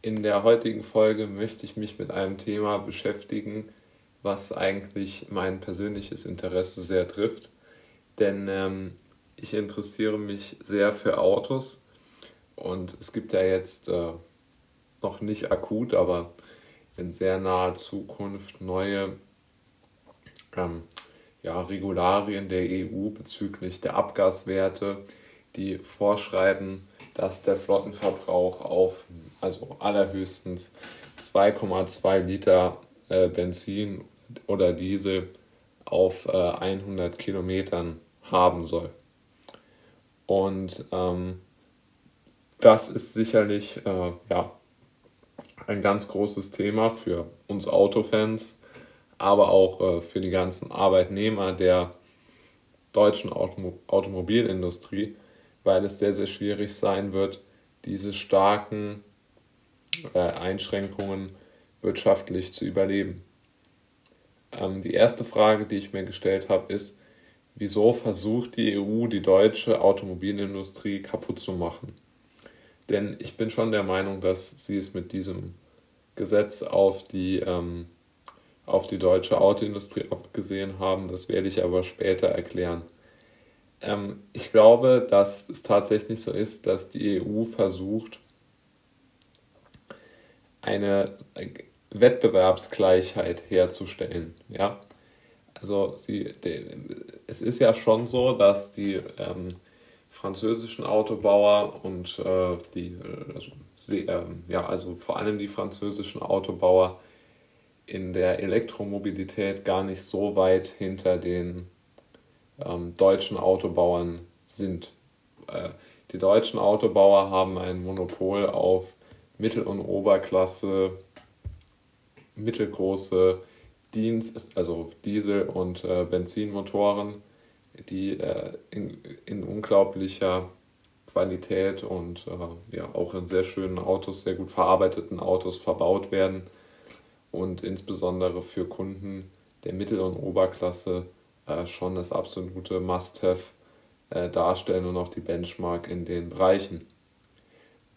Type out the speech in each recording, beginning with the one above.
In der heutigen Folge möchte ich mich mit einem Thema beschäftigen, was eigentlich mein persönliches Interesse sehr trifft. Denn ähm, ich interessiere mich sehr für Autos und es gibt ja jetzt äh, noch nicht akut, aber in sehr naher Zukunft neue ähm, ja, Regularien der EU bezüglich der Abgaswerte, die vorschreiben, dass der Flottenverbrauch auf also allerhöchstens 2,2 Liter äh, Benzin oder Diesel auf äh, 100 Kilometern haben soll. Und ähm, das ist sicherlich äh, ja, ein ganz großes Thema für uns Autofans, aber auch äh, für die ganzen Arbeitnehmer der deutschen Auto Automobilindustrie, weil es sehr, sehr schwierig sein wird, diese starken äh, Einschränkungen wirtschaftlich zu überleben. Ähm, die erste Frage, die ich mir gestellt habe, ist, wieso versucht die EU, die deutsche Automobilindustrie kaputt zu machen? Denn ich bin schon der Meinung, dass sie es mit diesem Gesetz auf die, ähm, auf die deutsche Autoindustrie abgesehen haben. Das werde ich aber später erklären. Ähm, ich glaube, dass es tatsächlich so ist, dass die EU versucht, eine Wettbewerbsgleichheit herzustellen. Ja? Also sie, es ist ja schon so, dass die ähm, französischen Autobauer und äh, die, also, sie, äh, ja, also vor allem die französischen Autobauer in der Elektromobilität gar nicht so weit hinter den ähm, deutschen Autobauern sind. Äh, die deutschen Autobauer haben ein Monopol auf Mittel- und Oberklasse, mittelgroße Dienst, also Diesel- und äh, Benzinmotoren, die äh, in, in unglaublicher Qualität und äh, ja auch in sehr schönen Autos, sehr gut verarbeiteten Autos verbaut werden und insbesondere für Kunden der Mittel- und Oberklasse äh, schon das absolute Must-Have äh, darstellen und auch die Benchmark in den Bereichen.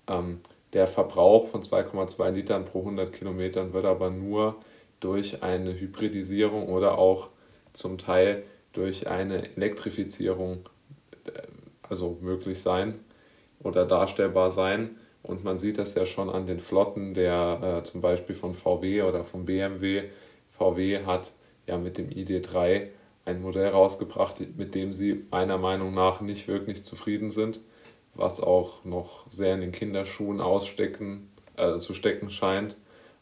Ähm, der Verbrauch von 2,2 Litern pro 100 Kilometern wird aber nur durch eine Hybridisierung oder auch zum Teil durch eine Elektrifizierung äh, also möglich sein oder darstellbar sein. Und man sieht das ja schon an den Flotten der äh, zum Beispiel von VW oder von BMW. VW hat ja mit dem ID3 ein Modell rausgebracht, mit dem sie meiner Meinung nach nicht wirklich zufrieden sind was auch noch sehr in den Kinderschuhen ausstecken, äh, zu stecken scheint.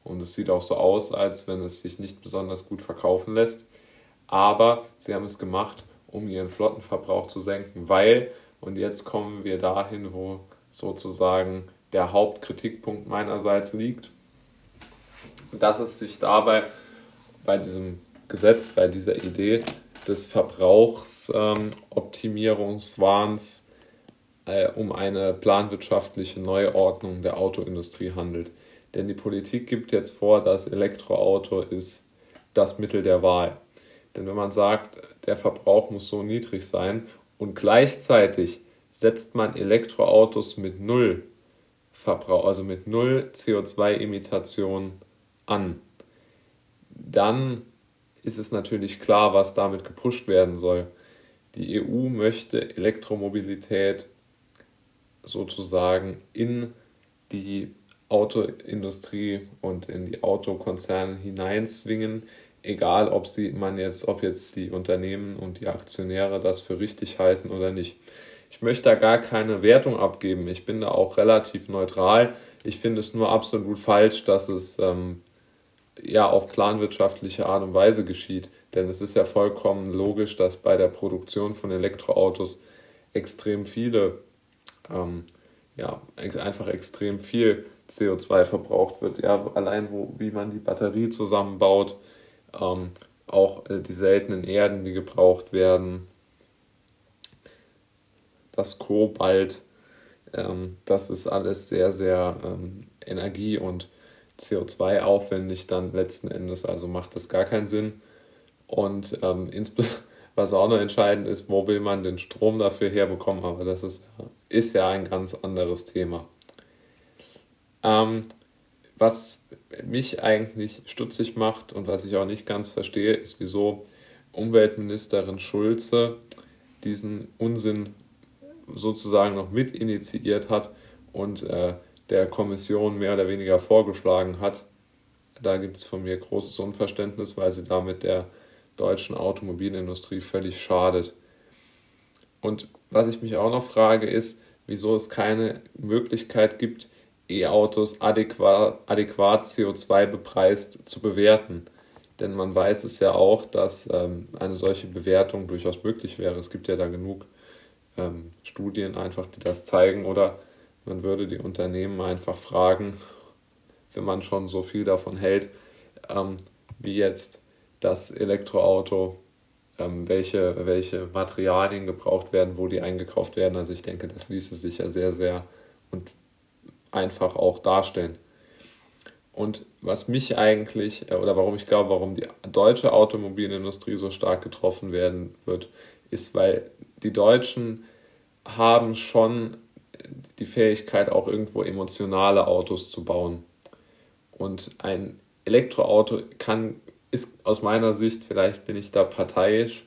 Und es sieht auch so aus, als wenn es sich nicht besonders gut verkaufen lässt. Aber sie haben es gemacht, um ihren Flottenverbrauch zu senken, weil, und jetzt kommen wir dahin, wo sozusagen der Hauptkritikpunkt meinerseits liegt, dass es sich dabei bei diesem Gesetz, bei dieser Idee des Verbrauchsoptimierungswahns ähm, äh, um eine planwirtschaftliche Neuordnung der Autoindustrie handelt. Denn die Politik gibt jetzt vor, das Elektroauto ist das Mittel der Wahl. Denn wenn man sagt, der Verbrauch muss so niedrig sein und gleichzeitig setzt man Elektroautos mit null Verbrauch, also mit null CO2-Imitation an, dann ist es natürlich klar, was damit gepusht werden soll. Die EU möchte Elektromobilität sozusagen in die Autoindustrie und in die Autokonzerne hineinzwingen, egal ob sie man jetzt, ob jetzt die Unternehmen und die Aktionäre das für richtig halten oder nicht. Ich möchte da gar keine Wertung abgeben. Ich bin da auch relativ neutral. Ich finde es nur absolut falsch, dass es ähm, ja auf planwirtschaftliche Art und Weise geschieht. Denn es ist ja vollkommen logisch, dass bei der Produktion von Elektroautos extrem viele ähm, ja, einfach extrem viel CO2 verbraucht wird. Ja, allein wo, wie man die Batterie zusammenbaut, ähm, auch äh, die seltenen Erden, die gebraucht werden, das Kobalt, ähm, das ist alles sehr, sehr ähm, energie- und CO2 aufwendig dann letzten Endes, also macht das gar keinen Sinn. Und ähm, was auch noch entscheidend ist, wo will man den Strom dafür herbekommen, aber das ist, ist ja ein ganz anderes Thema. Ähm, was mich eigentlich stutzig macht und was ich auch nicht ganz verstehe, ist, wieso Umweltministerin Schulze diesen Unsinn sozusagen noch mit initiiert hat und äh, der Kommission mehr oder weniger vorgeschlagen hat. Da gibt es von mir großes Unverständnis, weil sie damit der deutschen Automobilindustrie völlig schadet. Und was ich mich auch noch frage, ist, wieso es keine Möglichkeit gibt, E-Autos adäquat, adäquat CO2 bepreist zu bewerten. Denn man weiß es ja auch, dass ähm, eine solche Bewertung durchaus möglich wäre. Es gibt ja da genug ähm, Studien einfach, die das zeigen. Oder man würde die Unternehmen einfach fragen, wenn man schon so viel davon hält, ähm, wie jetzt das Elektroauto, ähm, welche, welche Materialien gebraucht werden, wo die eingekauft werden. Also ich denke, das ließe sich ja sehr, sehr und einfach auch darstellen. Und was mich eigentlich, äh, oder warum ich glaube, warum die deutsche Automobilindustrie so stark getroffen werden wird, ist, weil die Deutschen haben schon die Fähigkeit, auch irgendwo emotionale Autos zu bauen. Und ein Elektroauto kann, ist aus meiner Sicht, vielleicht bin ich da parteiisch,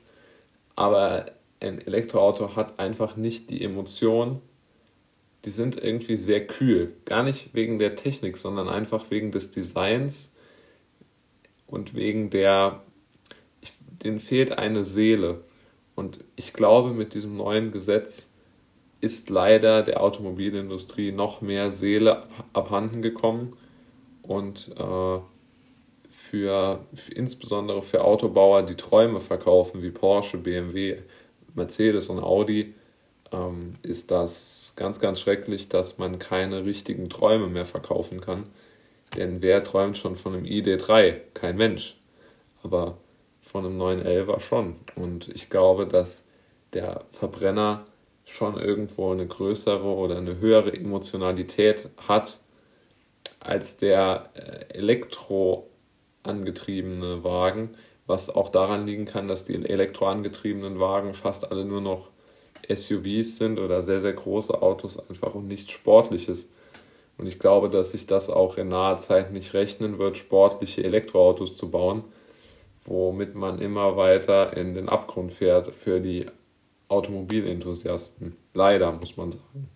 aber ein Elektroauto hat einfach nicht die Emotion, die sind irgendwie sehr kühl. Gar nicht wegen der Technik, sondern einfach wegen des Designs und wegen der, ich, denen fehlt eine Seele. Und ich glaube, mit diesem neuen Gesetz ist leider der Automobilindustrie noch mehr Seele abhanden gekommen und äh, für, für, insbesondere für Autobauer, die Träume verkaufen, wie Porsche, BMW, Mercedes und Audi, ähm, ist das ganz, ganz schrecklich, dass man keine richtigen Träume mehr verkaufen kann. Denn wer träumt schon von einem ID3? Kein Mensch. Aber von einem 911er schon. Und ich glaube, dass der Verbrenner schon irgendwo eine größere oder eine höhere Emotionalität hat als der äh, elektroangetriebene Wagen, was auch daran liegen kann, dass die elektroangetriebenen Wagen fast alle nur noch SUVs sind oder sehr, sehr große Autos einfach und nichts Sportliches. Und ich glaube, dass sich das auch in naher Zeit nicht rechnen wird, sportliche Elektroautos zu bauen, womit man immer weiter in den Abgrund fährt für die Automobilenthusiasten. Leider, muss man sagen.